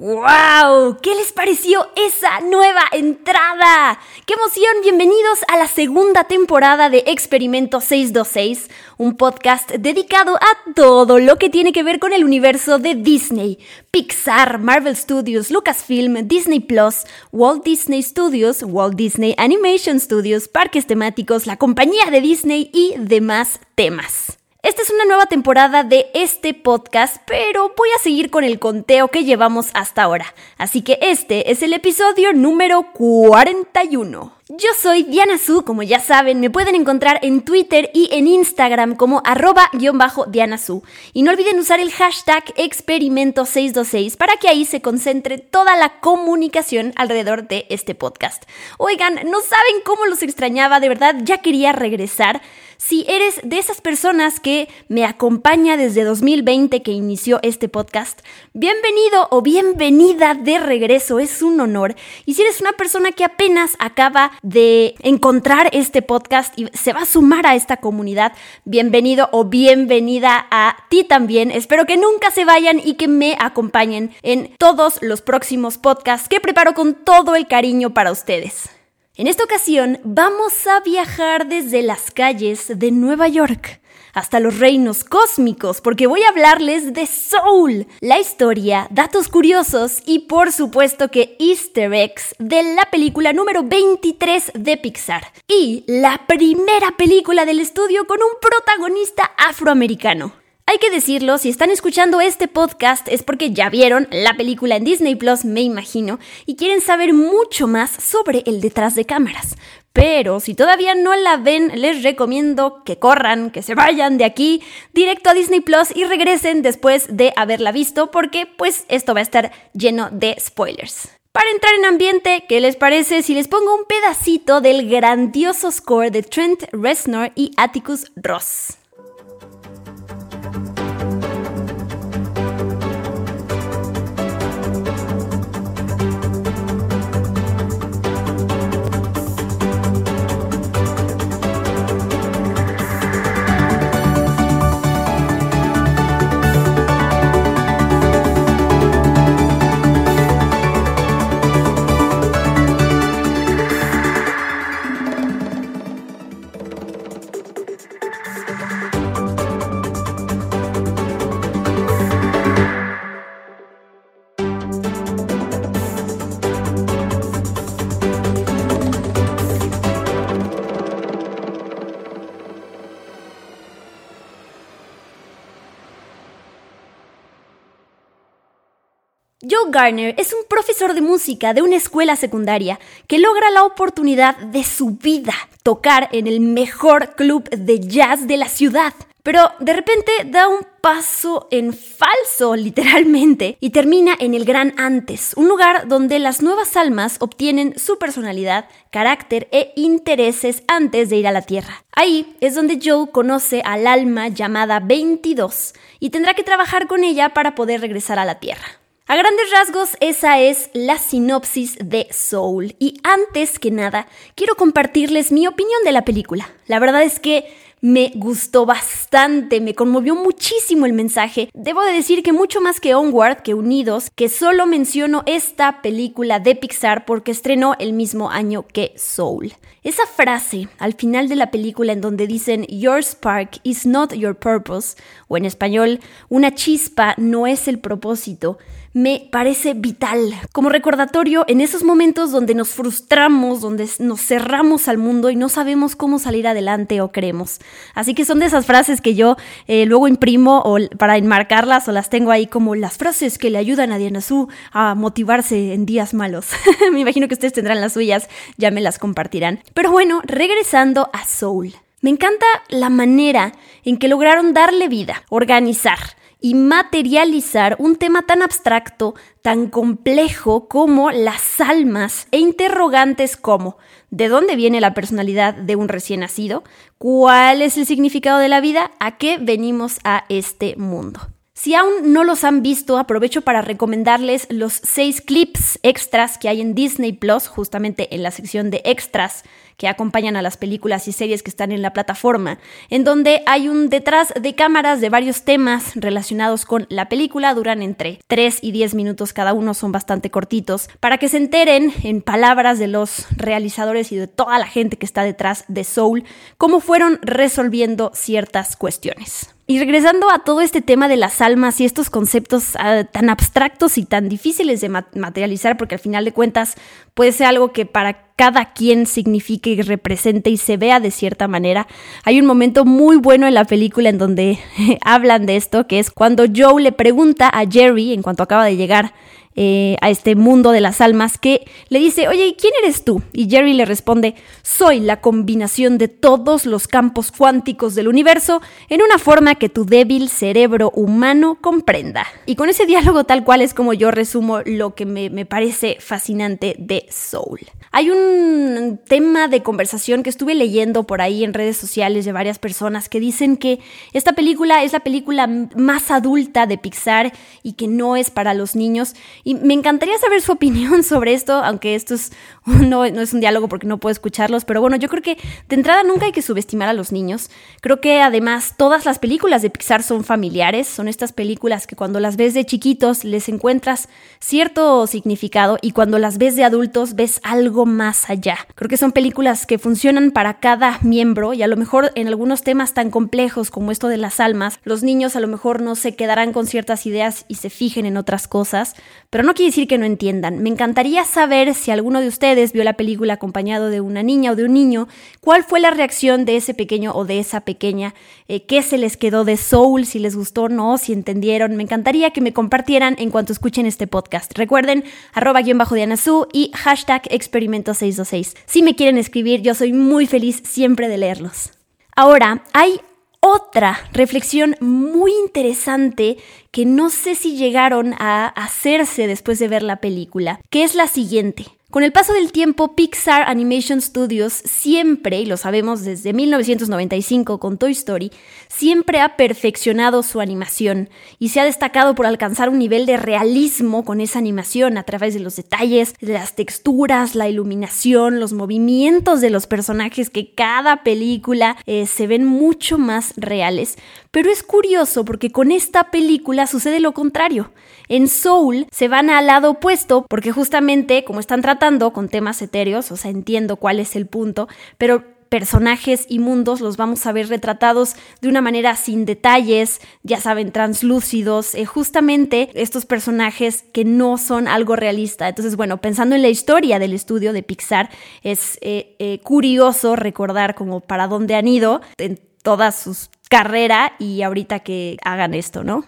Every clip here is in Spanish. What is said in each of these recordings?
¡Wow! ¿Qué les pareció esa nueva entrada? ¡Qué emoción! Bienvenidos a la segunda temporada de Experimento 626, un podcast dedicado a todo lo que tiene que ver con el universo de Disney, Pixar, Marvel Studios, Lucasfilm, Disney Plus, Walt Disney Studios, Walt Disney Animation Studios, parques temáticos, la compañía de Disney y demás temas. Esta es una nueva temporada de este podcast, pero voy a seguir con el conteo que llevamos hasta ahora. Así que este es el episodio número 41. Yo soy Diana Su, como ya saben, me pueden encontrar en Twitter y en Instagram como arroba-diana Su. Y no olviden usar el hashtag experimento626 para que ahí se concentre toda la comunicación alrededor de este podcast. Oigan, no saben cómo los extrañaba, de verdad, ya quería regresar. Si eres de esas personas que me acompaña desde 2020 que inició este podcast, bienvenido o bienvenida de regreso, es un honor. Y si eres una persona que apenas acaba de encontrar este podcast y se va a sumar a esta comunidad, bienvenido o bienvenida a ti también. Espero que nunca se vayan y que me acompañen en todos los próximos podcasts que preparo con todo el cariño para ustedes. En esta ocasión vamos a viajar desde las calles de Nueva York hasta los reinos cósmicos, porque voy a hablarles de Soul, la historia, datos curiosos y por supuesto que easter eggs de la película número 23 de Pixar y la primera película del estudio con un protagonista afroamericano. Hay que decirlo, si están escuchando este podcast es porque ya vieron la película en Disney Plus, me imagino, y quieren saber mucho más sobre el detrás de cámaras. Pero si todavía no la ven, les recomiendo que corran, que se vayan de aquí directo a Disney Plus y regresen después de haberla visto, porque pues esto va a estar lleno de spoilers. Para entrar en ambiente, ¿qué les parece si les pongo un pedacito del grandioso score de Trent Reznor y Atticus Ross? Joe Garner es un profesor de música de una escuela secundaria que logra la oportunidad de su vida, tocar en el mejor club de jazz de la ciudad. Pero de repente da un paso en falso, literalmente, y termina en el Gran Antes, un lugar donde las nuevas almas obtienen su personalidad, carácter e intereses antes de ir a la Tierra. Ahí es donde Joe conoce al alma llamada 22 y tendrá que trabajar con ella para poder regresar a la Tierra. A grandes rasgos, esa es la sinopsis de Soul. Y antes que nada, quiero compartirles mi opinión de la película. La verdad es que me gustó bastante, me conmovió muchísimo el mensaje. Debo de decir que mucho más que Onward, que Unidos, que solo menciono esta película de Pixar porque estrenó el mismo año que Soul. Esa frase al final de la película en donde dicen Your spark is not your purpose, o en español, una chispa no es el propósito, me parece vital como recordatorio en esos momentos donde nos frustramos, donde nos cerramos al mundo y no sabemos cómo salir adelante o creemos. Así que son de esas frases que yo eh, luego imprimo o para enmarcarlas o las tengo ahí como las frases que le ayudan a Diana Su a motivarse en días malos. me imagino que ustedes tendrán las suyas, ya me las compartirán. Pero bueno, regresando a Soul. Me encanta la manera en que lograron darle vida, organizar y materializar un tema tan abstracto, tan complejo como las almas e interrogantes como ¿de dónde viene la personalidad de un recién nacido? ¿Cuál es el significado de la vida? ¿A qué venimos a este mundo? Si aún no los han visto, aprovecho para recomendarles los seis clips extras que hay en Disney Plus, justamente en la sección de extras que acompañan a las películas y series que están en la plataforma, en donde hay un detrás de cámaras de varios temas relacionados con la película, duran entre 3 y 10 minutos cada uno, son bastante cortitos, para que se enteren en palabras de los realizadores y de toda la gente que está detrás de Soul, cómo fueron resolviendo ciertas cuestiones. Y regresando a todo este tema de las almas y estos conceptos ah, tan abstractos y tan difíciles de materializar, porque al final de cuentas puede ser algo que para cada quien signifique y represente y se vea de cierta manera. Hay un momento muy bueno en la película en donde hablan de esto, que es cuando Joe le pregunta a Jerry, en cuanto acaba de llegar eh, a este mundo de las almas, que le dice, oye, ¿quién eres tú? Y Jerry le responde, soy la combinación de todos los campos cuánticos del universo en una forma que tu débil cerebro humano comprenda. Y con ese diálogo tal cual es como yo resumo lo que me, me parece fascinante de Soul. Hay un tema de conversación que estuve leyendo por ahí en redes sociales de varias personas que dicen que esta película es la película más adulta de Pixar y que no es para los niños. Y me encantaría saber su opinión sobre esto, aunque esto es, no, no es un diálogo porque no puedo escucharlos, pero bueno, yo creo que de entrada nunca hay que subestimar a los niños. Creo que además todas las películas de Pixar son familiares, son estas películas que cuando las ves de chiquitos les encuentras cierto significado y cuando las ves de adultos ves algo más allá. Creo que son películas que funcionan para cada miembro y a lo mejor en algunos temas tan complejos como esto de las almas, los niños a lo mejor no se quedarán con ciertas ideas y se fijen en otras cosas, pero no quiere decir que no entiendan. Me encantaría saber si alguno de ustedes vio la película acompañado de una niña o de un niño, cuál fue la reacción de ese pequeño o de esa pequeña, eh, qué se les quedó de Soul, si les gustó o no, si entendieron. Me encantaría que me compartieran en cuanto escuchen este podcast. Recuerden, arroba guion bajo Diana Su y hashtag experimento 626. Si me quieren escribir, yo soy muy feliz siempre de leerlos. Ahora, hay otra reflexión muy interesante que no sé si llegaron a hacerse después de ver la película, que es la siguiente. Con el paso del tiempo, Pixar Animation Studios siempre, y lo sabemos desde 1995 con Toy Story, siempre ha perfeccionado su animación y se ha destacado por alcanzar un nivel de realismo con esa animación a través de los detalles, de las texturas, la iluminación, los movimientos de los personajes que cada película eh, se ven mucho más reales. Pero es curioso porque con esta película sucede lo contrario. En Soul se van al lado opuesto porque justamente como están tratando con temas etéreos, o sea, entiendo cuál es el punto, pero personajes y mundos los vamos a ver retratados de una manera sin detalles, ya saben, translúcidos, eh, justamente estos personajes que no son algo realista. Entonces, bueno, pensando en la historia del estudio de Pixar, es eh, eh, curioso recordar como para dónde han ido en toda su carrera y ahorita que hagan esto, ¿no?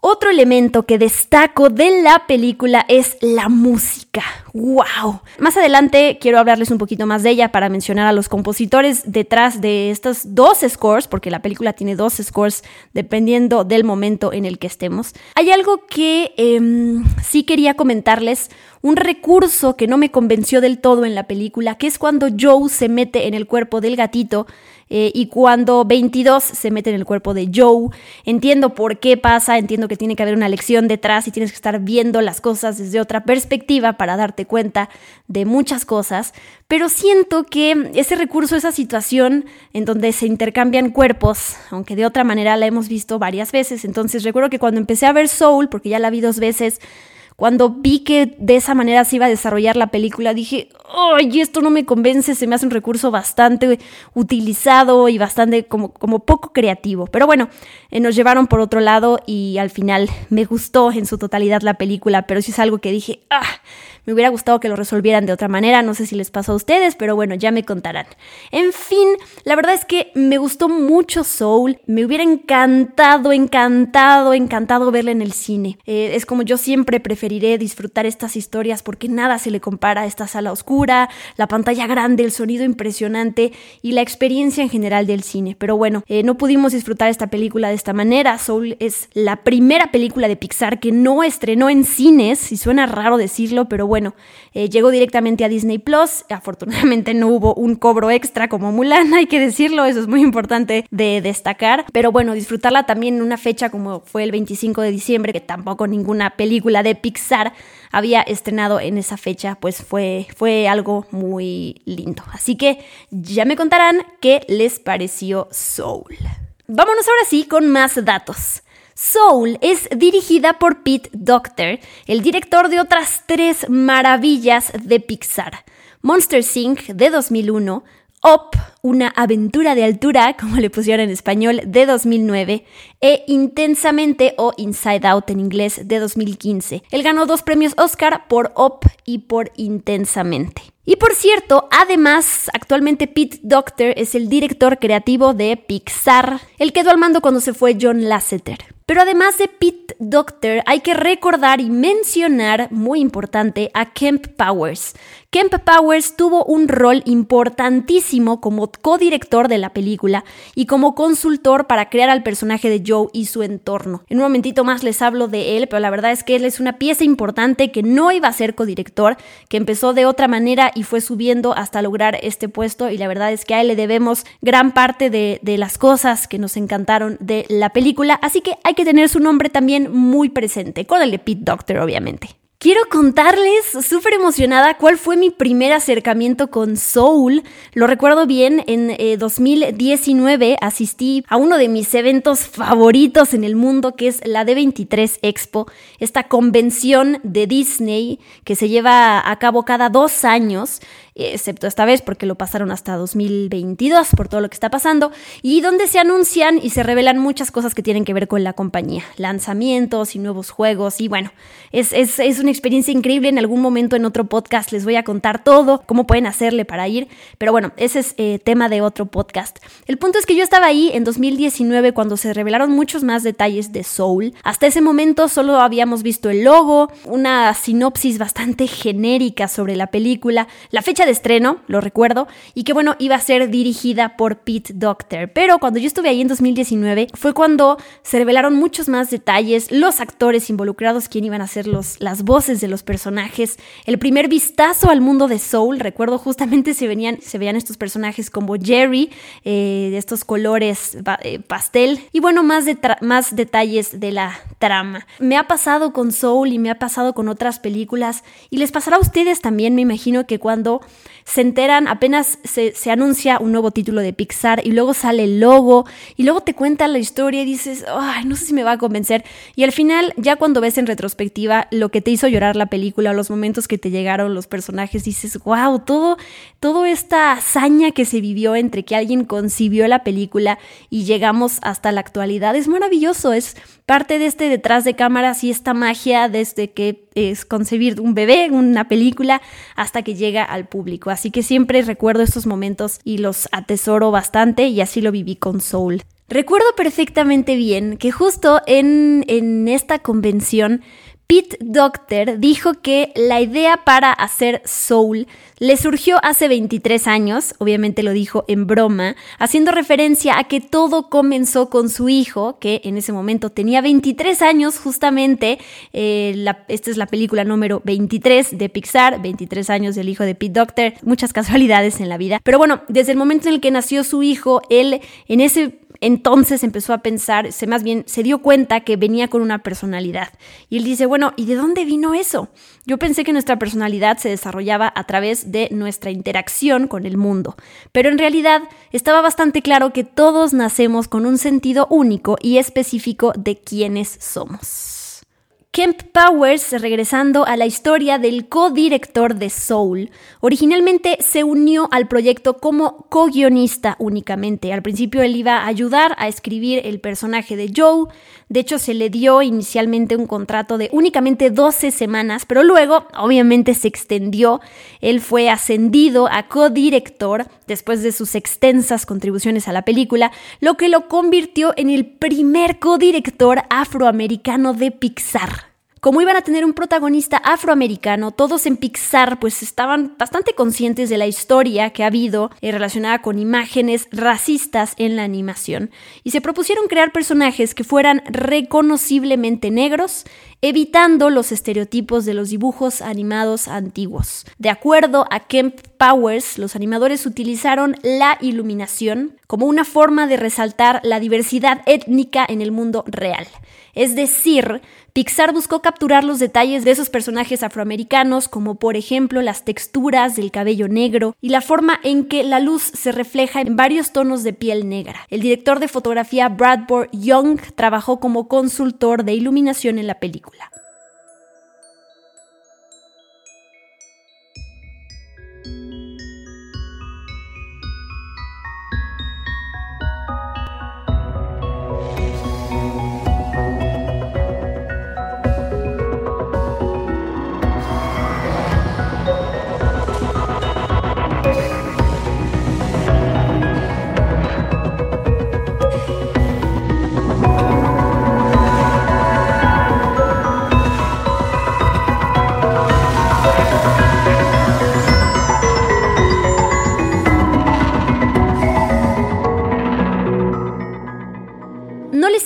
Otro elemento que destaco de la película es la música. ¡Wow! Más adelante quiero hablarles un poquito más de ella para mencionar a los compositores detrás de estos dos scores, porque la película tiene dos scores dependiendo del momento en el que estemos. Hay algo que em, sí quería comentarles, un recurso que no me convenció del todo en la película, que es cuando Joe se mete en el cuerpo del gatito eh, y cuando 22 se mete en el cuerpo de Joe. Entiendo por qué pasa, entiendo que tiene que haber una lección detrás y tienes que estar viendo las cosas desde otra perspectiva para darte cuenta de muchas cosas, pero siento que ese recurso, esa situación en donde se intercambian cuerpos, aunque de otra manera la hemos visto varias veces, entonces recuerdo que cuando empecé a ver Soul, porque ya la vi dos veces, cuando vi que de esa manera se iba a desarrollar la película, dije, ¡ay, esto no me convence! Se me hace un recurso bastante utilizado y bastante como, como poco creativo. Pero bueno, eh, nos llevaron por otro lado y al final me gustó en su totalidad la película, pero sí es algo que dije, ¡ah! Me hubiera gustado que lo resolvieran de otra manera, no sé si les pasó a ustedes, pero bueno, ya me contarán. En fin, la verdad es que me gustó mucho Soul, me hubiera encantado, encantado, encantado verla en el cine. Eh, es como yo siempre preferiré disfrutar estas historias porque nada se le compara a esta sala oscura, la pantalla grande, el sonido impresionante y la experiencia en general del cine. Pero bueno, eh, no pudimos disfrutar esta película de esta manera. Soul es la primera película de Pixar que no estrenó en cines, y suena raro decirlo, pero bueno, eh, llegó directamente a Disney Plus. Afortunadamente no hubo un cobro extra como Mulan, hay que decirlo, eso es muy importante de destacar. Pero bueno, disfrutarla también en una fecha como fue el 25 de diciembre, que tampoco ninguna película de Pixar había estrenado en esa fecha, pues fue, fue algo muy lindo. Así que ya me contarán qué les pareció Soul. Vámonos ahora sí con más datos. Soul es dirigida por Pete Docter, el director de otras tres maravillas de Pixar. Monster Inc. de 2001, Up, una aventura de altura, como le pusieron en español, de 2009, e Intensamente o Inside Out en inglés de 2015. Él ganó dos premios Oscar por Up y por Intensamente. Y por cierto, además, actualmente Pete Docter es el director creativo de Pixar. Él quedó al mando cuando se fue John Lasseter. Pero además de Pete Doctor, hay que recordar y mencionar, muy importante, a Kemp Powers. Kemp Powers tuvo un rol importantísimo como codirector de la película y como consultor para crear al personaje de Joe y su entorno. En un momentito más les hablo de él, pero la verdad es que él es una pieza importante que no iba a ser codirector, que empezó de otra manera y fue subiendo hasta lograr este puesto y la verdad es que a él le debemos gran parte de, de las cosas que nos encantaron de la película, así que hay que tener su nombre también muy presente, con el Pete Doctor, obviamente. Quiero contarles, súper emocionada, cuál fue mi primer acercamiento con Soul. Lo recuerdo bien, en 2019 eh, asistí a uno de mis eventos favoritos en el mundo, que es la D23 Expo, esta convención de Disney que se lleva a cabo cada dos años excepto esta vez porque lo pasaron hasta 2022 por todo lo que está pasando, y donde se anuncian y se revelan muchas cosas que tienen que ver con la compañía, lanzamientos y nuevos juegos, y bueno, es, es, es una experiencia increíble, en algún momento en otro podcast les voy a contar todo, cómo pueden hacerle para ir, pero bueno, ese es eh, tema de otro podcast. El punto es que yo estaba ahí en 2019 cuando se revelaron muchos más detalles de Soul, hasta ese momento solo habíamos visto el logo, una sinopsis bastante genérica sobre la película, la fecha estreno, lo recuerdo, y que bueno, iba a ser dirigida por Pete Docter. Pero cuando yo estuve ahí en 2019 fue cuando se revelaron muchos más detalles, los actores involucrados, quién iban a ser los, las voces de los personajes, el primer vistazo al mundo de Soul, recuerdo justamente se, venían, se veían estos personajes como Jerry, eh, de estos colores eh, pastel, y bueno, más, más detalles de la trama. Me ha pasado con Soul y me ha pasado con otras películas, y les pasará a ustedes también, me imagino que cuando se enteran, apenas se, anuncia un nuevo título de Pixar y luego sale el logo y luego te cuentan la historia y dices, ay, no sé si me va a convencer. Y al final, ya cuando ves en retrospectiva lo que te hizo llorar la película, los momentos que te llegaron, los personajes, dices, wow, todo, toda esta hazaña que se vivió entre que alguien concibió la película y llegamos hasta la actualidad es maravilloso, es parte de este detrás de cámaras y esta magia desde que es concebir un bebé, una película, hasta que llega al público. Así que siempre recuerdo estos momentos y los atesoro bastante y así lo viví con Soul. Recuerdo perfectamente bien que justo en, en esta convención Pete Docter dijo que la idea para hacer Soul le surgió hace 23 años, obviamente lo dijo en broma, haciendo referencia a que todo comenzó con su hijo, que en ese momento tenía 23 años, justamente, eh, esta es la película número 23 de Pixar, 23 años del hijo de Pete Docter, muchas casualidades en la vida, pero bueno, desde el momento en el que nació su hijo, él en ese entonces empezó a pensar, se más bien se dio cuenta que venía con una personalidad. Y él dice, bueno, ¿y de dónde vino eso? Yo pensé que nuestra personalidad se desarrollaba a través de nuestra interacción con el mundo, pero en realidad estaba bastante claro que todos nacemos con un sentido único y específico de quiénes somos. Kemp Powers, regresando a la historia del co-director de Soul, originalmente se unió al proyecto como co-guionista únicamente. Al principio él iba a ayudar a escribir el personaje de Joe, de hecho se le dio inicialmente un contrato de únicamente 12 semanas, pero luego obviamente se extendió. Él fue ascendido a co-director después de sus extensas contribuciones a la película, lo que lo convirtió en el primer co-director afroamericano de Pixar. Como iban a tener un protagonista afroamericano, todos en Pixar pues estaban bastante conscientes de la historia que ha habido eh, relacionada con imágenes racistas en la animación y se propusieron crear personajes que fueran reconociblemente negros, evitando los estereotipos de los dibujos animados antiguos. De acuerdo a Kemp Powers, los animadores utilizaron la iluminación como una forma de resaltar la diversidad étnica en el mundo real. Es decir, Pixar buscó capturar los detalles de esos personajes afroamericanos, como por ejemplo las texturas del cabello negro y la forma en que la luz se refleja en varios tonos de piel negra. El director de fotografía Bradford Young trabajó como consultor de iluminación en la película.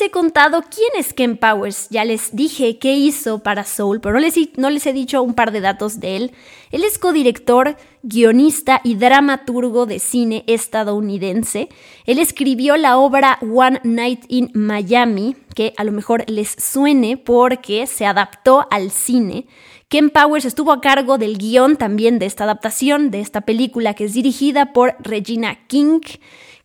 He contado quién es Ken Powers. Ya les dije qué hizo para Soul, pero no les, no les he dicho un par de datos de él. Él es codirector, guionista y dramaturgo de cine estadounidense. Él escribió la obra One Night in Miami, que a lo mejor les suene porque se adaptó al cine. Ken Powers estuvo a cargo del guion también de esta adaptación, de esta película que es dirigida por Regina King,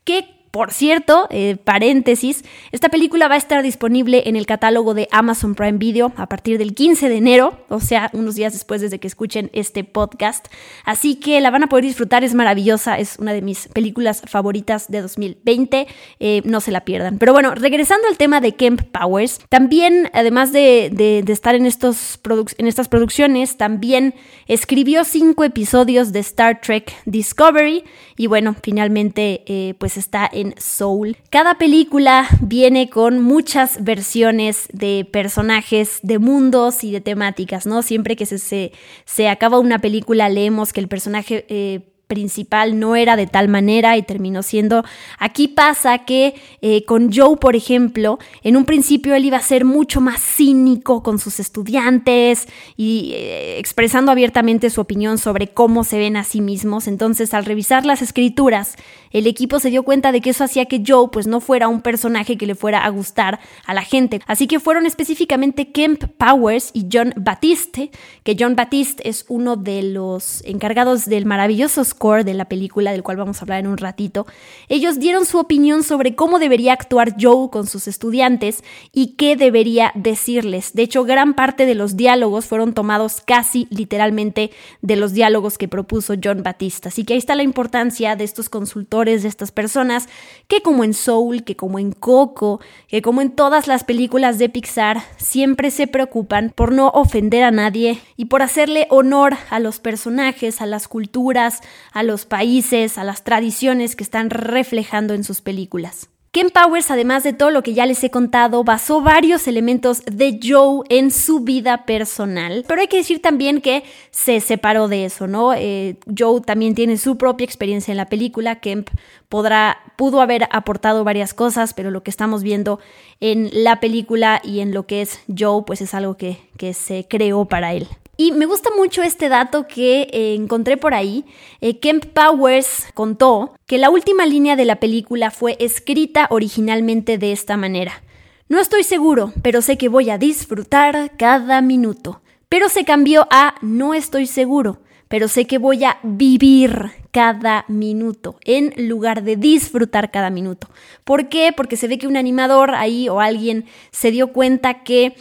que por cierto, eh, paréntesis, esta película va a estar disponible en el catálogo de Amazon Prime Video a partir del 15 de enero, o sea, unos días después desde que escuchen este podcast. Así que la van a poder disfrutar, es maravillosa, es una de mis películas favoritas de 2020, eh, no se la pierdan. Pero bueno, regresando al tema de Kemp Powers, también, además de, estar en, estos en estas producciones, también escribió cinco episodios de Star Trek Discovery y bueno, finalmente eh, pues está en Soul. Cada película viene con muchas versiones de personajes, de mundos y de temáticas, ¿no? Siempre que se, se, acaba una película leemos que el personaje... Eh, principal no era de tal manera y terminó siendo. Aquí pasa que eh, con Joe, por ejemplo, en un principio él iba a ser mucho más cínico con sus estudiantes y eh, expresando abiertamente su opinión sobre cómo se ven a sí mismos. Entonces, al revisar las escrituras, el equipo se dio cuenta de que eso hacía que Joe pues no fuera un personaje que le fuera a gustar a la gente. Así que fueron específicamente Kemp Powers y John Batiste, que John Batiste es uno de los encargados del maravilloso de la película, del cual vamos a hablar en un ratito, ellos dieron su opinión sobre cómo debería actuar Joe con sus estudiantes y qué debería decirles. De hecho, gran parte de los diálogos fueron tomados casi literalmente de los diálogos que propuso John Batista. Así que ahí está la importancia de estos consultores, de estas personas, que como en Soul, que como en Coco, que como en todas las películas de Pixar, siempre se preocupan por no ofender a nadie y por hacerle honor a los personajes, a las culturas, a los países, a las tradiciones que están reflejando en sus películas. Ken Powers, además de todo lo que ya les he contado, basó varios elementos de Joe en su vida personal. Pero hay que decir también que se separó de eso, ¿no? Eh, Joe también tiene su propia experiencia en la película. Kemp podrá, pudo haber aportado varias cosas, pero lo que estamos viendo en la película y en lo que es Joe, pues es algo que, que se creó para él. Y me gusta mucho este dato que eh, encontré por ahí. Eh, Kemp Powers contó que la última línea de la película fue escrita originalmente de esta manera. No estoy seguro, pero sé que voy a disfrutar cada minuto. Pero se cambió a no estoy seguro, pero sé que voy a vivir cada minuto en lugar de disfrutar cada minuto. ¿Por qué? Porque se ve que un animador ahí o alguien se dio cuenta que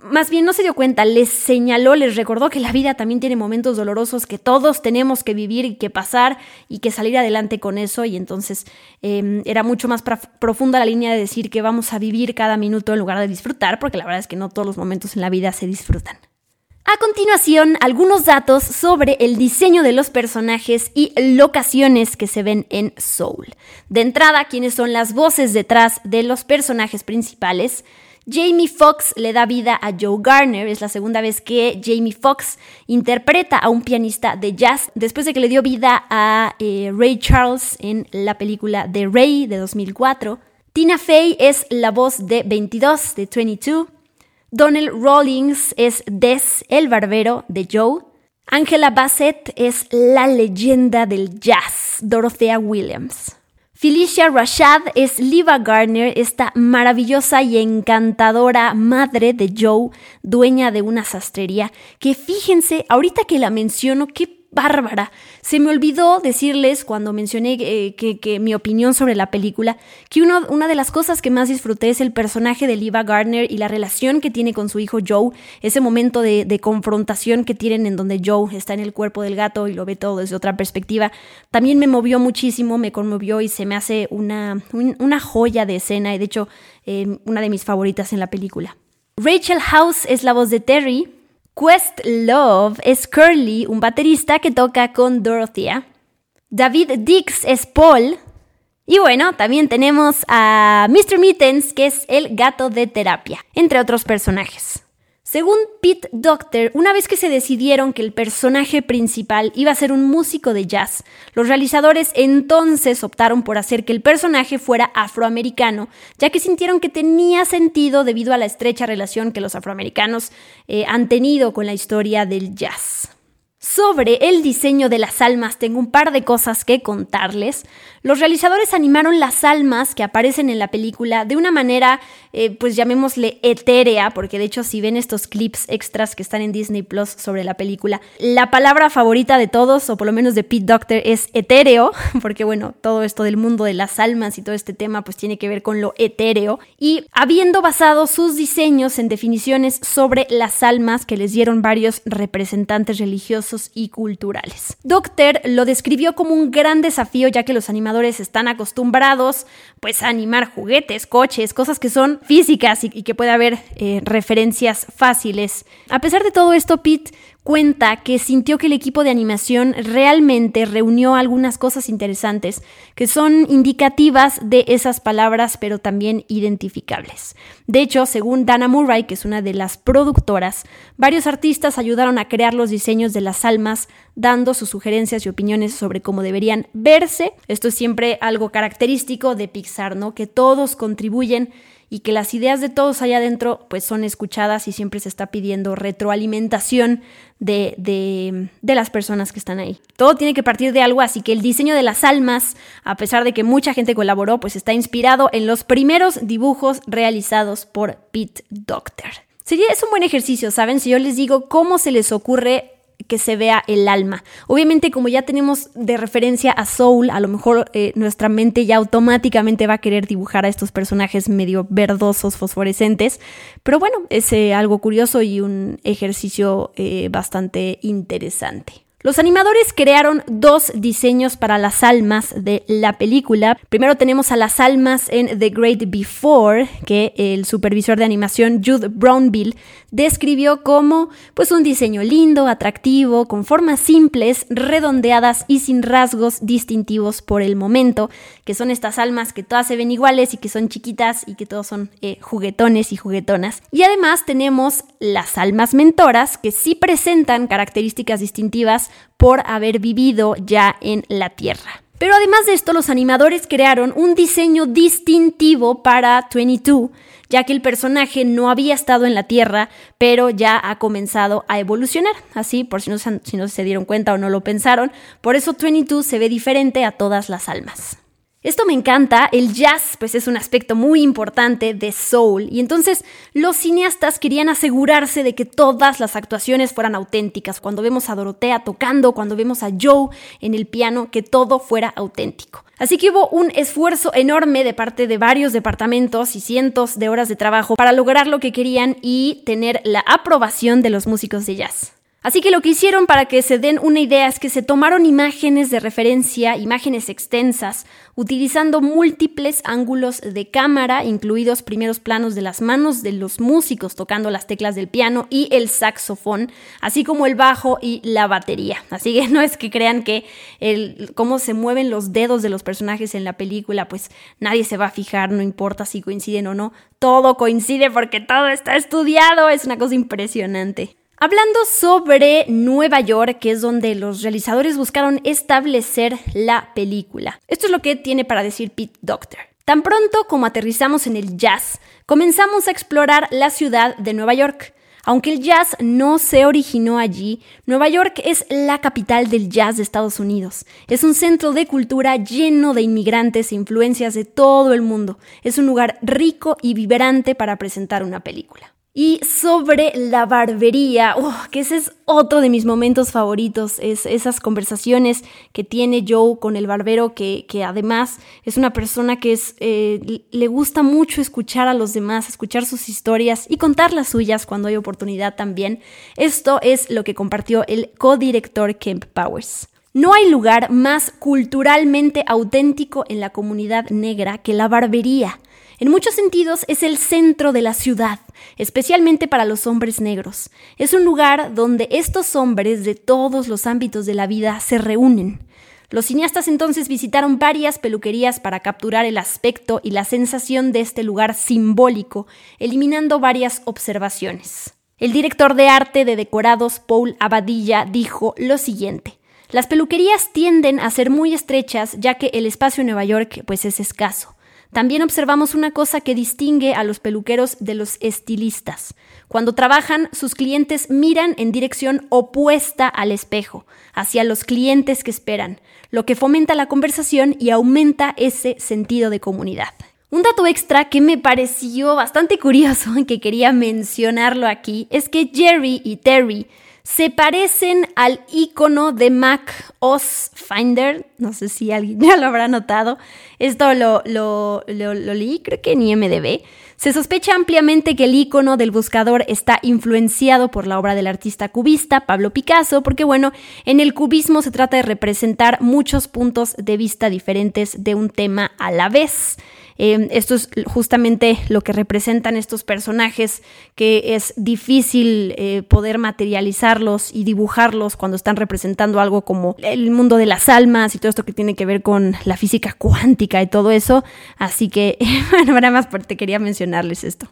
más bien no se dio cuenta, les señaló, les recordó que la vida también tiene momentos dolorosos que todos tenemos que vivir y que pasar y que salir adelante con eso. Y entonces em, era mucho más profunda la línea de decir que vamos a vivir cada minuto en lugar de disfrutar, porque la verdad es que no todos los momentos en la vida se disfrutan. A continuación, algunos datos sobre el diseño de los personajes y locaciones que se ven en Soul. De entrada, quiénes son las voces detrás de los personajes principales. Jamie Foxx le da vida a Joe Garner, es la segunda vez que Jamie Foxx interpreta a un pianista de jazz después de que le dio vida a eh, Ray Charles en la película The Ray de 2004. Tina Fey es la voz de 22 de 22. Donnell Rawlings es Des, el barbero de Joe. Angela Bassett es la leyenda del jazz, Dorothea Williams. Felicia Rashad es Liva Garner, esta maravillosa y encantadora madre de Joe, dueña de una sastrería, que fíjense, ahorita que la menciono, qué bárbara. Se me olvidó decirles cuando mencioné eh, que, mi opinión sobre la película, que una de las cosas que más disfruté es el personaje de Liva Gardner y la relación que tiene con su hijo Joe, ese momento de, confrontación que tienen en donde Joe está en el cuerpo del gato y lo ve todo desde otra perspectiva, también me movió muchísimo, me conmovió y se me hace una, joya de escena y de hecho eh, una de mis favoritas en la película. Rachel House es la voz de Terry, Quest Love es Curly, un baterista que toca con Dorothea. David Dix es Paul. Y bueno, también tenemos a Mr. Mittens, que es el gato de terapia, entre otros personajes. Según Pete Doctor, una vez que se decidieron que el personaje principal iba a ser un músico de jazz, los realizadores entonces optaron por hacer que el personaje fuera afroamericano, ya que sintieron que tenía sentido debido a la estrecha relación que los afroamericanos eh, han tenido con la historia del jazz. Sobre el diseño de las almas tengo un par de cosas que contarles. Los realizadores animaron las almas que aparecen en la película de una manera, eh, pues llamémosle etérea, porque de hecho si ven estos clips extras que están en Disney Plus sobre la película, la palabra favorita de todos, o por lo menos de Pete Doctor, es etéreo, porque bueno, todo esto del mundo de las almas y todo este tema pues tiene que ver con lo etéreo. Y habiendo basado sus diseños en definiciones sobre las almas que les dieron varios representantes religiosos y culturales. Doctor lo describió como un gran desafío ya que los animadores están acostumbrados pues a animar juguetes, coches, cosas que son físicas y, que puede haber eh, referencias fáciles. A pesar de todo esto, Pete cuenta que sintió que el equipo de animación realmente reunió algunas cosas interesantes que son indicativas de esas palabras pero también identificables. De hecho, según Dana Murray, que es una de las productoras, varios artistas ayudaron a crear los diseños de las almas dando sus sugerencias y opiniones sobre cómo deberían verse. Esto es siempre algo característico de Pixar, ¿no? Que todos contribuyen y que las ideas de todos allá adentro pues son escuchadas y siempre se está pidiendo retroalimentación de, de, de, las personas que están ahí. Todo tiene que partir de algo, así que el diseño de las almas, a pesar de que mucha gente colaboró, pues está inspirado en los primeros dibujos realizados por Pete Doctor. Sería, es un buen ejercicio, ¿saben? Si yo les digo cómo se les ocurre que se vea el alma. Obviamente, como ya tenemos de referencia a Soul, a lo mejor eh, nuestra mente ya automáticamente va a querer dibujar a estos personajes medio verdosos, fosforescentes. Pero bueno, es eh, algo curioso y un ejercicio eh, bastante interesante. Los animadores crearon dos diseños para las almas de la película. Primero tenemos a las almas en The Great Before, que el supervisor de animación Jude Brownville describió como pues un diseño lindo, atractivo, con formas simples, redondeadas y sin rasgos distintivos por el momento, que son estas almas que todas se ven iguales y que son chiquitas y que todos son eh, juguetones y juguetonas. Y además tenemos las almas mentoras que sí presentan características distintivas por haber vivido ya en la Tierra. Pero además de esto, los animadores crearon un diseño distintivo para 22, ya que el personaje no había estado en la Tierra, pero ya ha comenzado a evolucionar. Así, por si no, se dieron cuenta o no lo pensaron, por eso 22 se ve diferente a todas las almas. Esto me encanta, el jazz pues es un aspecto muy importante de soul y entonces los cineastas querían asegurarse de que todas las actuaciones fueran auténticas, cuando vemos a Dorotea tocando, cuando vemos a Joe en el piano, que todo fuera auténtico. Así que hubo un esfuerzo enorme de parte de varios departamentos y cientos de horas de trabajo para lograr lo que querían y tener la aprobación de los músicos de jazz. Así que lo que hicieron para que se den una idea es que se tomaron imágenes de referencia, imágenes extensas, utilizando múltiples ángulos de cámara, incluidos primeros planos de las manos de los músicos tocando las teclas del piano y el saxofón, así como el bajo y la batería. Así que no es que crean que el, cómo se mueven los dedos de los personajes en la película, pues nadie se va a fijar, no importa si coinciden o no, todo coincide porque todo está estudiado, es una cosa impresionante. Hablando sobre Nueva York, que es donde los realizadores buscaron establecer la película. Esto es lo que tiene para decir Pete Doctor. Tan pronto como aterrizamos en el jazz, comenzamos a explorar la ciudad de Nueva York. Aunque el jazz no se originó allí, Nueva York es la capital del jazz de Estados Unidos. Es un centro de cultura lleno de inmigrantes e influencias de todo el mundo. Es un lugar rico y vibrante para presentar una película. Y sobre la barbería, oh, que ese es otro de mis momentos favoritos, es esas conversaciones que tiene Joe con el barbero, que, además es una persona que es, eh, le gusta mucho escuchar a los demás, escuchar sus historias y contar las suyas cuando hay oportunidad también. Esto es lo que compartió el codirector Kemp Powers. No hay lugar más culturalmente auténtico en la comunidad negra que la barbería. En muchos sentidos es el centro de la ciudad, especialmente para los hombres negros. Es un lugar donde estos hombres de todos los ámbitos de la vida se reúnen. Los cineastas entonces visitaron varias peluquerías para capturar el aspecto y la sensación de este lugar simbólico, eliminando varias observaciones. El director de arte de decorados Paul Abadilla dijo lo siguiente: Las peluquerías tienden a ser muy estrechas ya que el espacio en Nueva York pues es escaso. También observamos una cosa que distingue a los peluqueros de los estilistas. Cuando trabajan, sus clientes miran en dirección opuesta al espejo, hacia los clientes que esperan, lo que fomenta la conversación y aumenta ese sentido de comunidad. Un dato extra que me pareció bastante curioso y que quería mencionarlo aquí es que Jerry y Terry se parecen al icono de Mac OS Finder. No sé si alguien ya lo habrá notado. Esto lo, lo, lo, leí, creo que en IMDB. Se sospecha ampliamente que el icono del buscador está influenciado por la obra del artista cubista Pablo Picasso, porque bueno, en el cubismo se trata de representar muchos puntos de vista diferentes de un tema a la vez. Eh, esto es justamente lo que representan estos personajes, que es difícil eh, poder materializarlos y dibujarlos cuando están representando algo como el mundo de las almas y todo esto que tiene que ver con la física cuántica y todo eso. Así que, bueno, nada más te quería mencionarles esto.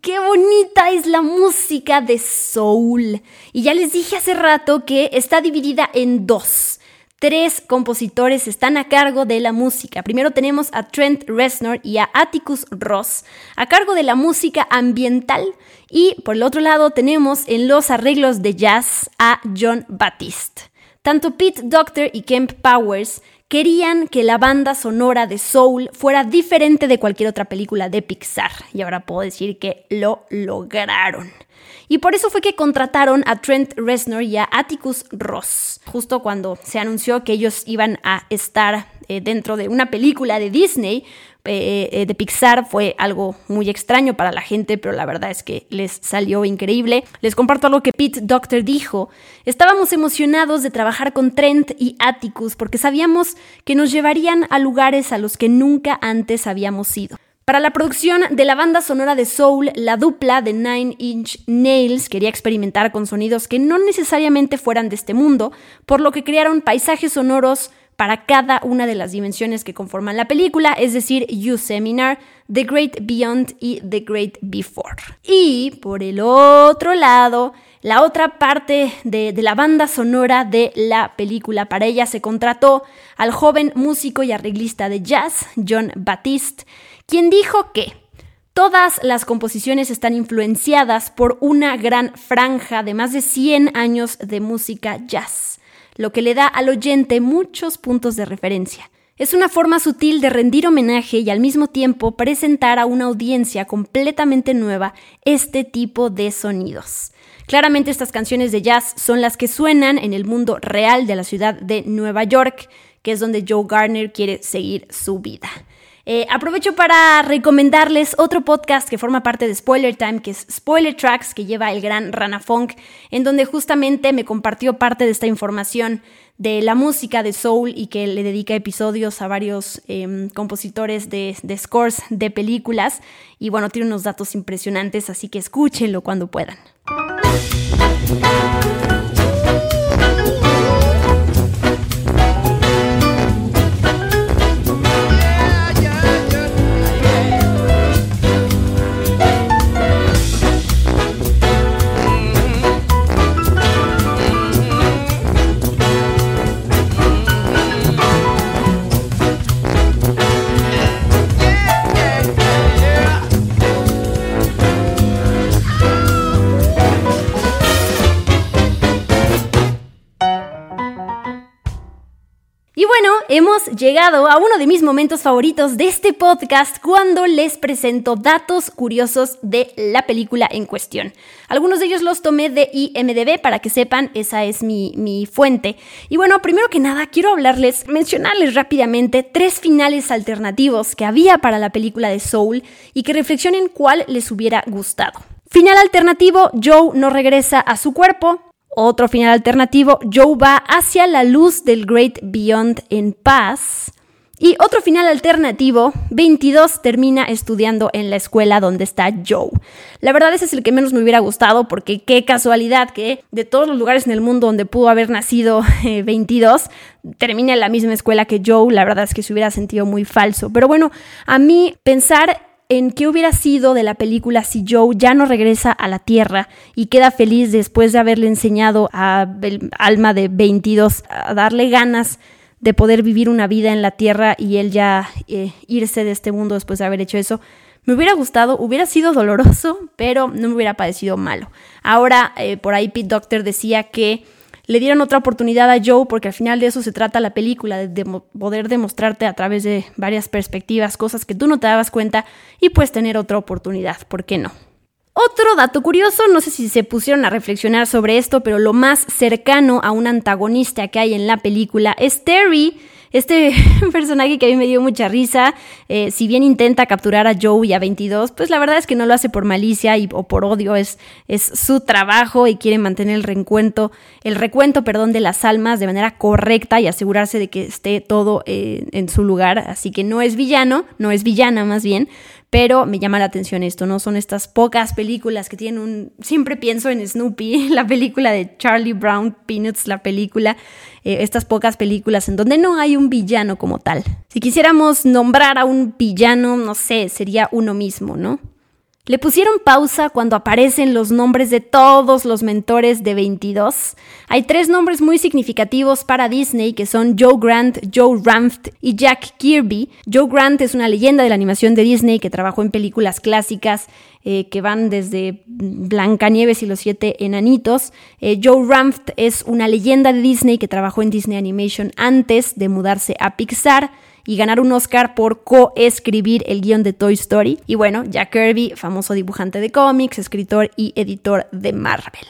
Qué bonita es la música de Soul. Y ya les dije hace rato que está dividida en dos. Tres compositores están a cargo de la música. Primero tenemos a Trent Reznor y a Atticus Ross a cargo de la música ambiental y por el otro lado tenemos en los arreglos de jazz a John Batiste. Tanto Pete Doctor y Kemp Powers querían que la banda sonora de Soul fuera diferente de cualquier otra película de Pixar y ahora puedo decir que lo lograron. Y por eso fue que contrataron a Trent Reznor y a Atticus Ross, justo cuando se anunció que ellos iban a estar eh, dentro de una película de Disney, eh, eh, de Pixar fue algo muy extraño para la gente, pero la verdad es que les salió increíble. Les comparto algo que Pete Doctor dijo. Estábamos emocionados de trabajar con Trent y Atticus porque sabíamos que nos llevarían a lugares a los que nunca antes habíamos ido. Para la producción de la banda sonora de Soul, la dupla de Nine Inch Nails quería experimentar con sonidos que no necesariamente fueran de este mundo, por lo que crearon paisajes sonoros para cada una de las dimensiones que conforman la película, es decir, You Seminar, The Great Beyond y The Great Before. Y por el otro lado, la otra parte de, la banda sonora de la película. Para ella se contrató al joven músico y arreglista de jazz, John Batiste, quien dijo que todas las composiciones están influenciadas por una gran franja de más de 100 años de música jazz, lo que le da al oyente muchos puntos de referencia. Es una forma sutil de rendir homenaje y al mismo tiempo presentar a una audiencia completamente nueva este tipo de sonidos. Claramente estas canciones de jazz son las que suenan en el mundo real de la ciudad de Nueva York, que es donde Joe Garner quiere seguir su vida. Eh, aprovecho para recomendarles otro podcast que forma parte de Spoiler Time, que es Spoiler Tracks, que lleva el gran Rana Funk, en donde justamente me compartió parte de esta información de la música de soul y que le dedica episodios a varios em, compositores de, de scores de películas. Y bueno, tiene unos datos impresionantes, así que escúchenlo cuando puedan. Llegado a uno de mis momentos favoritos de este podcast cuando les presento datos curiosos de la película en cuestión. Algunos de ellos los tomé de IMDB para que sepan, esa es mi, mi fuente. Y bueno, primero que nada, quiero hablarles, mencionarles rápidamente tres finales alternativos que había para la película de Soul y que reflexionen cuál les hubiera gustado. Final alternativo, Joe no regresa a su cuerpo, otro final alternativo, Joe va hacia la luz del Great Beyond en paz. Y otro final alternativo, 22 termina estudiando en la escuela donde está Joe. La verdad ese es el que menos me hubiera gustado porque qué casualidad que de todos los lugares en el mundo donde pudo haber nacido 22, eh, termina en la misma escuela que Joe. La verdad es que se hubiera sentido muy falso. Pero bueno, a mí pensar en qué hubiera sido de la película si Joe ya no regresa a la Tierra y queda feliz después de haberle enseñado a Alma de 22 a darle ganas de poder vivir una vida en la Tierra y él ya eh, irse de este mundo después de haber hecho eso. Me hubiera gustado, hubiera sido doloroso, pero no me hubiera parecido malo. Ahora, eh, por ahí Pete Doctor decía que le dieron otra oportunidad a Joe, porque al final de eso se trata la película, de, poder demostrarte a través de varias perspectivas cosas que tú no te dabas cuenta y pues tener otra oportunidad, ¿por qué no? Otro dato curioso, no sé si se pusieron a reflexionar sobre esto, pero lo más cercano a un antagonista que hay en la película es Terry, este personaje que a mí me dio mucha risa, eh, si bien intenta capturar a Joe y a 22, pues la verdad es que no lo hace por malicia y, o por odio, es, es su trabajo y quiere mantener el recuento, el recuento, perdón, de las almas de manera correcta y asegurarse de que esté todo eh, en su lugar. Así que no es villano, no es villana más bien, pero me llama la atención esto, ¿no? Son estas pocas películas que tienen un... Siempre pienso en Snoopy, la película de Charlie Brown, Peanuts, la película, eh, estas pocas películas en donde no hay un villano como tal. Si quisiéramos nombrar a un villano, no sé, sería uno mismo, ¿no? Le pusieron pausa cuando aparecen los nombres de todos los mentores de 22. Hay tres nombres muy significativos para Disney que son Joe Grant, Joe Ranft y Jack Kirby. Joe Grant es una leyenda de la animación de Disney que trabajó en películas clásicas eh, que van desde Blancanieves y los siete enanitos. Eh, Joe Ranft es una leyenda de Disney que trabajó en Disney Animation antes de mudarse a Pixar y ganar un Oscar por coescribir el guion de Toy Story. Y bueno, Jack Kirby, famoso dibujante de cómics, escritor y editor de Marvel.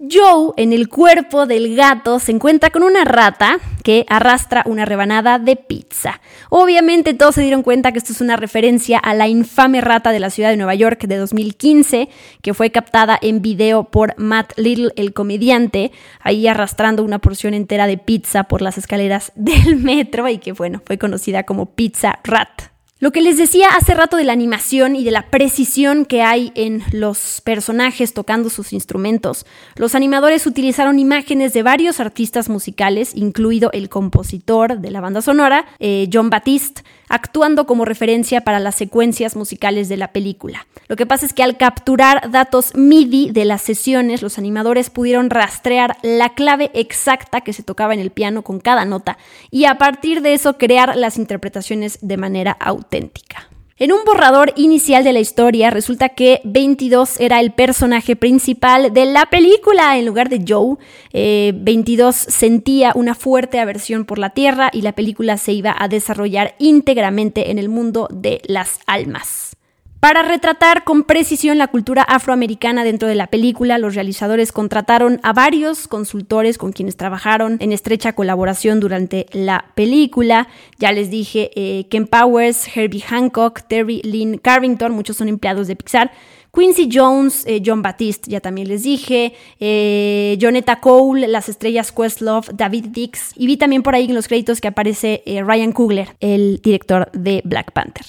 Joe, en el cuerpo del gato, se encuentra con una rata que arrastra una rebanada de pizza. Obviamente todos se dieron cuenta que esto es una referencia a la infame rata de la ciudad de Nueva York de 2015, que fue captada en video por Matt Little, el comediante, ahí arrastrando una porción entera de pizza por las escaleras del metro y que bueno, fue conocida como Pizza Rat. Lo que les decía hace rato de la animación y de la precisión que hay en los personajes tocando sus instrumentos, los animadores utilizaron imágenes de varios artistas musicales, incluido el compositor de la banda sonora, eh, John Batiste, actuando como referencia para las secuencias musicales de la película. Lo que pasa es que al capturar datos MIDI de las sesiones, los animadores pudieron rastrear la clave exacta que se tocaba en el piano con cada nota y a partir de eso crear las interpretaciones de manera auténtica. En un borrador inicial de la historia resulta que 22 era el personaje principal de la película en lugar de Joe. 22 eh, sentía una fuerte aversión por la Tierra y la película se iba a desarrollar íntegramente en el mundo de las almas. Para retratar con precisión la cultura afroamericana dentro de la película, los realizadores contrataron a varios consultores con quienes trabajaron en estrecha colaboración durante la película. Ya les dije, eh, Ken Powers, Herbie Hancock, Terry Lynn Carrington, muchos son empleados de Pixar. Quincy Jones, eh, John Batiste, ya también les dije, eh, Jonetta Cole, las estrellas Questlove, David Dix, y vi también por ahí en los créditos que aparece Ryan Coogler, el director de Black Panther.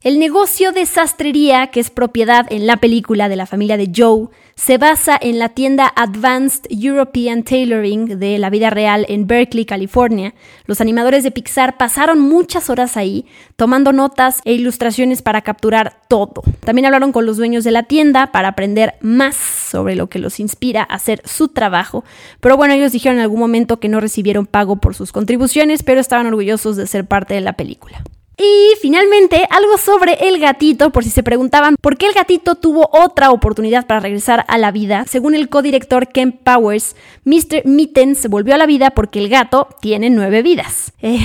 El negocio de sastrería, que es propiedad en la película de la familia de Joe, se basa en la tienda Advanced European Tailoring de la vida real en Berkeley, California. Los animadores de Pixar pasaron muchas horas ahí, tomando notas e ilustraciones para capturar todo. También hablaron con los dueños de la tienda para aprender más sobre lo que los inspira a hacer su trabajo. Pero bueno, ellos dijeron en algún momento que no recibieron pago por sus contribuciones, pero estaban orgullosos de ser parte de la película. Y finalmente, algo sobre el gatito, por si se preguntaban por qué el gatito tuvo otra oportunidad para regresar a la vida. Según el codirector Ken Powers, Mr. Mittens volvió a la vida porque el gato tiene nueve vidas. Eh,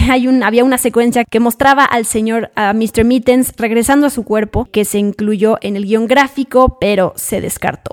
había una secuencia que mostraba al señor a Mr. Mittens regresando a su cuerpo, que se incluyó en el guion gráfico, pero se descartó.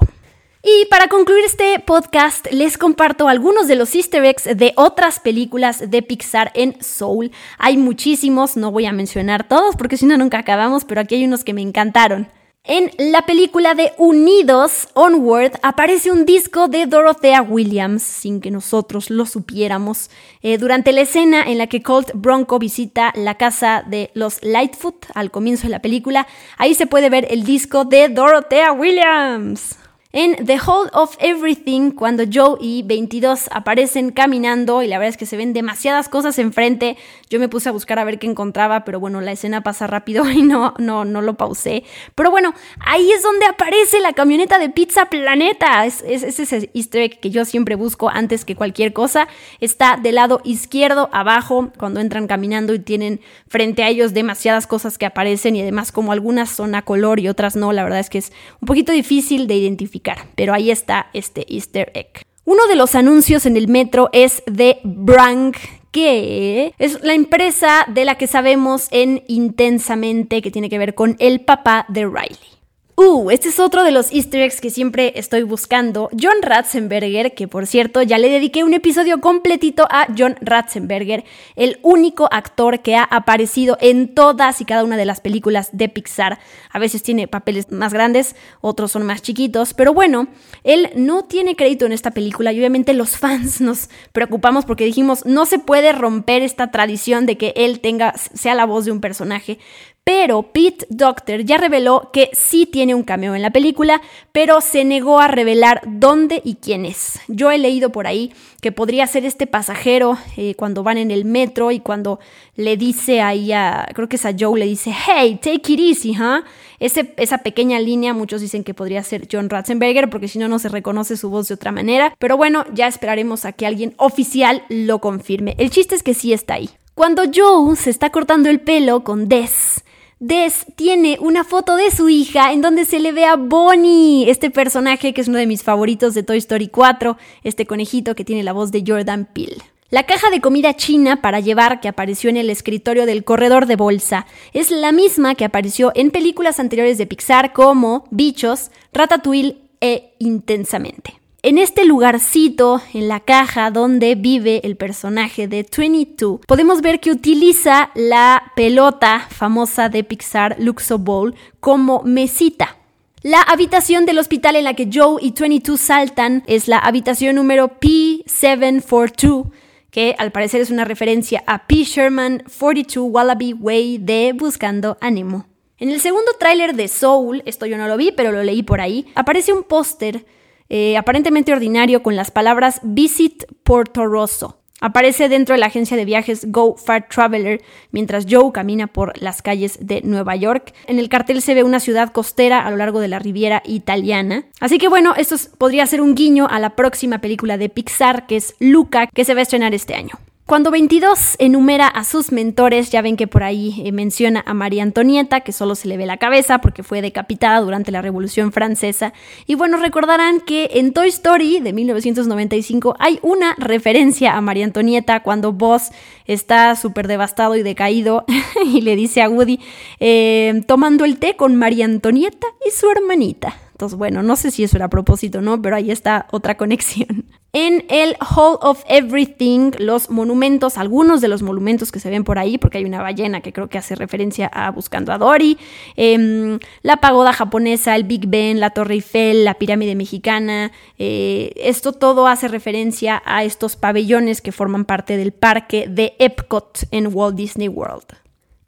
Y para concluir este podcast, les comparto algunos de los easter eggs de otras películas de Pixar en Soul. Hay muchísimos, no voy a mencionar todos porque si no nunca acabamos, pero aquí hay unos que me encantaron. En la película de Unidos, Onward, aparece un disco de Dorothea Williams, sin que nosotros lo supiéramos, eh, durante la escena en la que Colt Bronco visita la casa de los Lightfoot al comienzo de la película. Ahí se puede ver el disco de Dorothea Williams. En The Whole of Everything, cuando Joe y 22 aparecen caminando y la verdad es que se ven demasiadas cosas enfrente, yo me puse a buscar a ver qué encontraba, pero bueno, la escena pasa rápido y no, no, no lo pausé. Pero bueno, ahí es donde aparece la camioneta de Pizza Planeta. Es, es, es ese easter egg que yo siempre busco antes que cualquier cosa. Está del lado izquierdo abajo cuando entran caminando y tienen frente a ellos demasiadas cosas que aparecen y además como algunas son a color y otras no, la verdad es que es un poquito difícil de identificar pero ahí está este easter egg. Uno de los anuncios en el metro es de Brank, que es la empresa de la que sabemos en Intensamente, que tiene que ver con el papá de Riley. Uh, este es otro de los easter eggs que siempre estoy buscando. John Ratzenberger, que por cierto ya le dediqué un episodio completito a John Ratzenberger, el único actor que ha aparecido en todas y cada una de las películas de Pixar. A veces tiene papeles más grandes, otros son más chiquitos, pero bueno, él no tiene crédito en esta película y obviamente los fans nos preocupamos porque dijimos, no se puede romper esta tradición de que él tenga sea la voz de un personaje. Pero Pete Doctor ya reveló que sí tiene un cameo en la película, pero se negó a revelar dónde y quién es. Yo he leído por ahí que podría ser este pasajero eh, cuando van en el metro y cuando le dice ahí a, creo que es a Joe, le dice, hey, take it easy, huh? esa pequeña línea, muchos dicen que podría ser John Ratzenberger, porque si no, no se reconoce su voz de otra manera. Pero bueno, ya esperaremos a que alguien oficial lo confirme. El chiste es que sí está ahí. Cuando Joe se está cortando el pelo con Des, Des tiene una foto de su hija en donde se le ve a Bonnie, este personaje que es uno de mis favoritos de Toy Story 4, este conejito que tiene la voz de Jordan Peele. La caja de comida china para llevar que apareció en el escritorio del corredor de bolsa es la misma que apareció en películas anteriores de Pixar como Bichos, Ratatouille e Intensamente. En este lugarcito, en la caja donde vive el personaje de 22, podemos ver que utiliza la pelota famosa de Pixar, Luxo Ball, como mesita. La habitación del hospital en la que Joe y 22 saltan es la habitación número P742, que al parecer es una referencia a P. Sherman 42 Wallaby Way de Buscando Ánimo. En el segundo tráiler de Soul, esto yo no lo vi, pero lo leí por ahí, aparece un póster eh, aparentemente ordinario con las palabras Visit Porto Rosso. Aparece dentro de la agencia de viajes Go Far Traveler mientras Joe camina por las calles de Nueva York. En el cartel se ve una ciudad costera a lo largo de la Riviera italiana. Así que bueno, esto podría ser un guiño a la próxima película de Pixar que es Luca que se va a estrenar este año. Cuando 22 enumera a sus mentores, ya ven que por ahí eh, menciona a María Antonieta, que solo se le ve la cabeza porque fue decapitada durante la Revolución Francesa. Y bueno, recordarán que en Toy Story de 1995 hay una referencia a María Antonieta cuando Buzz está súper devastado y decaído y le dice a Woody, eh, tomando el té con María Antonieta y su hermanita. Bueno, no sé si eso era a propósito, ¿no? Pero ahí está otra conexión. En el Hall of Everything, los monumentos, algunos de los monumentos que se ven por ahí, porque hay una ballena que creo que hace referencia a Buscando a Dory, em, la pagoda japonesa, el Big Ben, la Torre Eiffel, la pirámide mexicana, eh, esto todo hace referencia a estos pabellones que forman parte del parque de Epcot en Walt Disney World.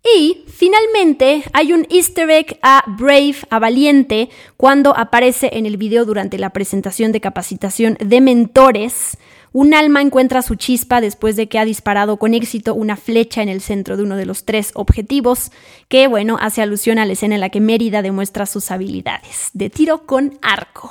Y finalmente hay un easter egg a Brave, a Valiente, cuando aparece en el video durante la presentación de capacitación de mentores. Un alma encuentra su chispa después de que ha disparado con éxito una flecha en el centro de uno de los tres objetivos, que bueno, hace alusión a la escena en la que Mérida demuestra sus habilidades de tiro con arco.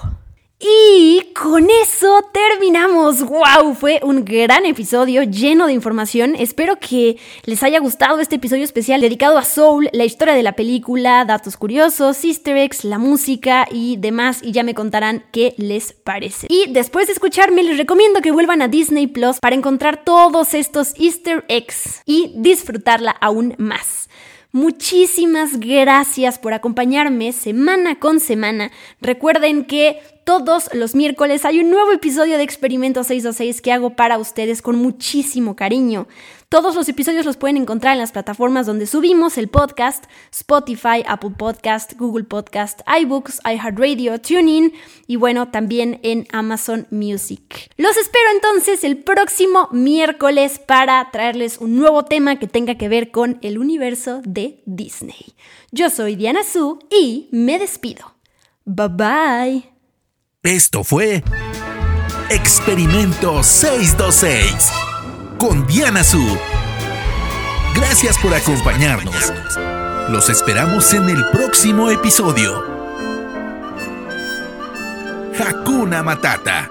Y con eso terminamos. ¡Wow! Fue un gran episodio lleno de información. Espero que les haya gustado este episodio especial dedicado a Soul, la historia de la película, datos curiosos, easter eggs, la música y demás. Y ya me contarán qué les parece. Y después de escucharme, les recomiendo que vuelvan a Disney Plus para encontrar todos estos easter eggs y disfrutarla aún más. Muchísimas gracias por acompañarme semana con semana. Recuerden que todos los miércoles hay un nuevo episodio de Experimento 626 que hago para ustedes con muchísimo cariño. Todos los episodios los pueden encontrar en las plataformas donde subimos el podcast, Spotify, Apple Podcast, Google Podcast, iBooks, iHeartRadio, TuneIn y bueno, también en Amazon Music. Los espero entonces el próximo miércoles para traerles un nuevo tema que tenga que ver con el universo de Disney. Yo soy Diana Su y me despido. Bye bye. Esto fue Experimento 626 con Diana Su. Gracias por acompañarnos. Los esperamos en el próximo episodio. Hakuna Matata.